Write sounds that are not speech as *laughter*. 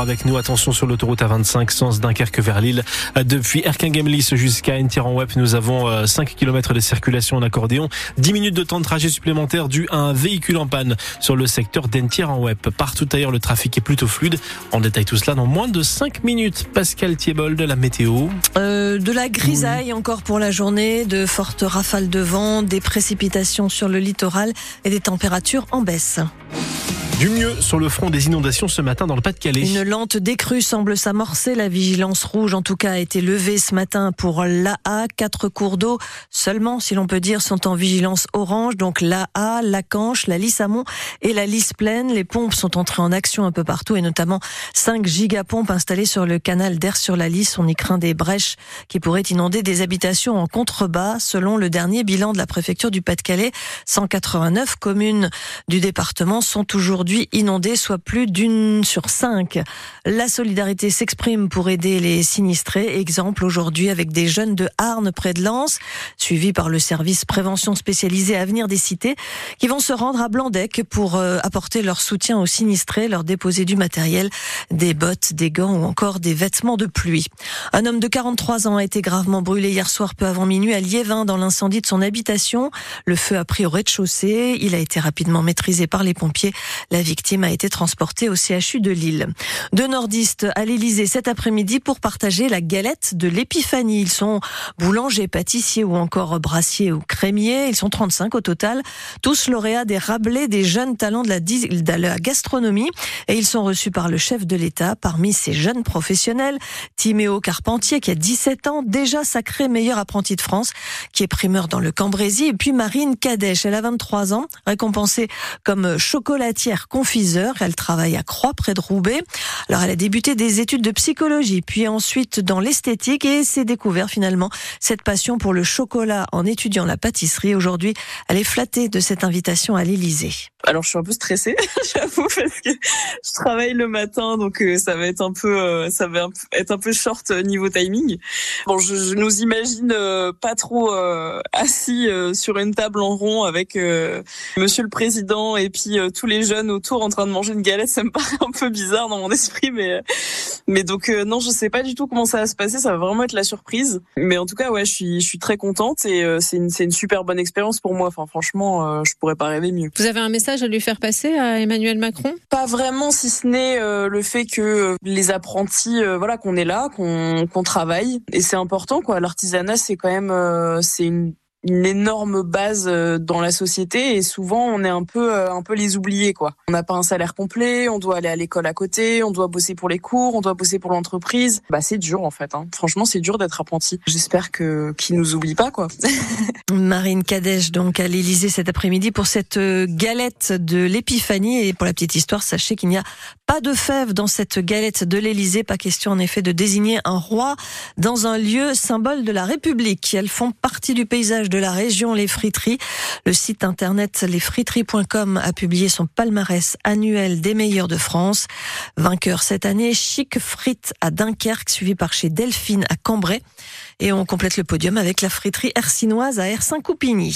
avec nous. Attention sur l'autoroute A25, sens Dunkerque vers Lille. Depuis Erkingemlis jusqu'à Web, nous avons 5 euh, km de circulation en accordéon. 10 minutes de temps de trajet supplémentaire dû à un véhicule en panne sur le secteur Web. Partout ailleurs, le trafic est plutôt fluide. On détaille tout cela dans moins de 5 minutes. Pascal Thiebol de la météo. Euh, de la grisaille encore pour la journée, de fortes rafales de vent, des précipitations sur le littoral et des températures en baisse. Du mieux sur le front des inondations ce matin dans le Pas-de-Calais. Une lente décrue semble s'amorcer. La vigilance rouge, en tout cas, a été levée ce matin pour l'AA. Quatre cours d'eau seulement, si l'on peut dire, sont en vigilance orange. Donc l'AA, la Canche, la Lys Amont et la Lys Pleine. Les pompes sont entrées en action un peu partout et notamment 5 gigapompes installées sur le canal d'Air sur la Lys. On y craint des brèches qui pourraient inonder des habitations en contrebas. Selon le dernier bilan de la préfecture du Pas-de-Calais, 189 communes du département sont aujourd'hui inondés, soit plus d'une sur cinq. La solidarité s'exprime pour aider les sinistrés. Exemple aujourd'hui avec des jeunes de Arnes près de Lens, suivis par le service prévention spécialisé Avenir des Cités, qui vont se rendre à Blandec pour euh, apporter leur soutien aux sinistrés, leur déposer du matériel, des bottes, des gants ou encore des vêtements de pluie. Un homme de 43 ans a été gravement brûlé hier soir peu avant minuit à Liévin dans l'incendie de son habitation. Le feu a pris au rez-de-chaussée. Il a été rapidement maîtrisé par les pompiers. La victime a été transportée au CHU de Lille. Deux nordistes à l'Elysée cet après-midi pour partager la galette de l'épiphanie. Ils sont boulangers, pâtissiers ou encore brassiers ou crémiers. Ils sont 35 au total, tous lauréats des Rabelais des jeunes talents de la, la gastronomie. Et ils sont reçus par le chef de l'État. Parmi ces jeunes professionnels, Timéo Carpentier, qui a 17 ans, déjà sacré meilleur apprenti de France, qui est primeur dans le Cambrésis. Et puis Marine Kadech, elle a 23 ans, récompensée comme chocolatière confiseur. Elle travaille à Croix, près de Roubaix. Alors, elle a débuté des études de psychologie, puis ensuite dans l'esthétique et s'est découvert finalement cette passion pour le chocolat en étudiant la pâtisserie. Aujourd'hui, elle est flattée de cette invitation à l'Élysée. Alors, je suis un peu stressée, *laughs* j'avoue, parce que je travaille le matin, donc euh, ça va être un peu, euh, ça va être un peu short euh, niveau timing. Bon, je, je nous imagine pas trop assis sur une table en rond avec Monsieur le Président et puis tous les jeunes en train de manger une galette, ça me *laughs* paraît un peu bizarre dans mon esprit, mais mais donc euh, non, je sais pas du tout comment ça va se passer. Ça va vraiment être la surprise. Mais en tout cas, ouais, je suis je suis très contente et euh, c'est une c'est une super bonne expérience pour moi. Enfin, franchement, euh, je pourrais pas rêver mieux. Vous avez un message à lui faire passer à Emmanuel Macron? Pas vraiment, si ce n'est le fait que les apprentis, voilà, qu'on est là, qu'on qu'on travaille et c'est important quoi. L'artisanat, c'est quand même c'est une une énorme base euh, dans la société et souvent on est un peu euh, un peu les oubliés quoi. On n'a pas un salaire complet, on doit aller à l'école à côté, on doit bosser pour les cours, on doit bosser pour l'entreprise. Bah c'est dur en fait. Hein. Franchement c'est dur d'être apprenti. J'espère que qu'ils nous oublient pas quoi. *laughs* Marine Kadej donc à l'Élysée cet après-midi pour cette euh, galette de l'épiphanie et pour la petite histoire sachez qu'il n'y a pas de fèves dans cette galette de l'Élysée. Pas question en effet de désigner un roi dans un lieu symbole de la République. Elles font partie du paysage de la région Les Friteries. Le site internet lesfriteries.com a publié son palmarès annuel des meilleurs de France. Vainqueur cette année, Chic Frites à Dunkerque, suivi par chez Delphine à Cambrai. Et on complète le podium avec la friterie hercinoise à Ersin-Coupigny.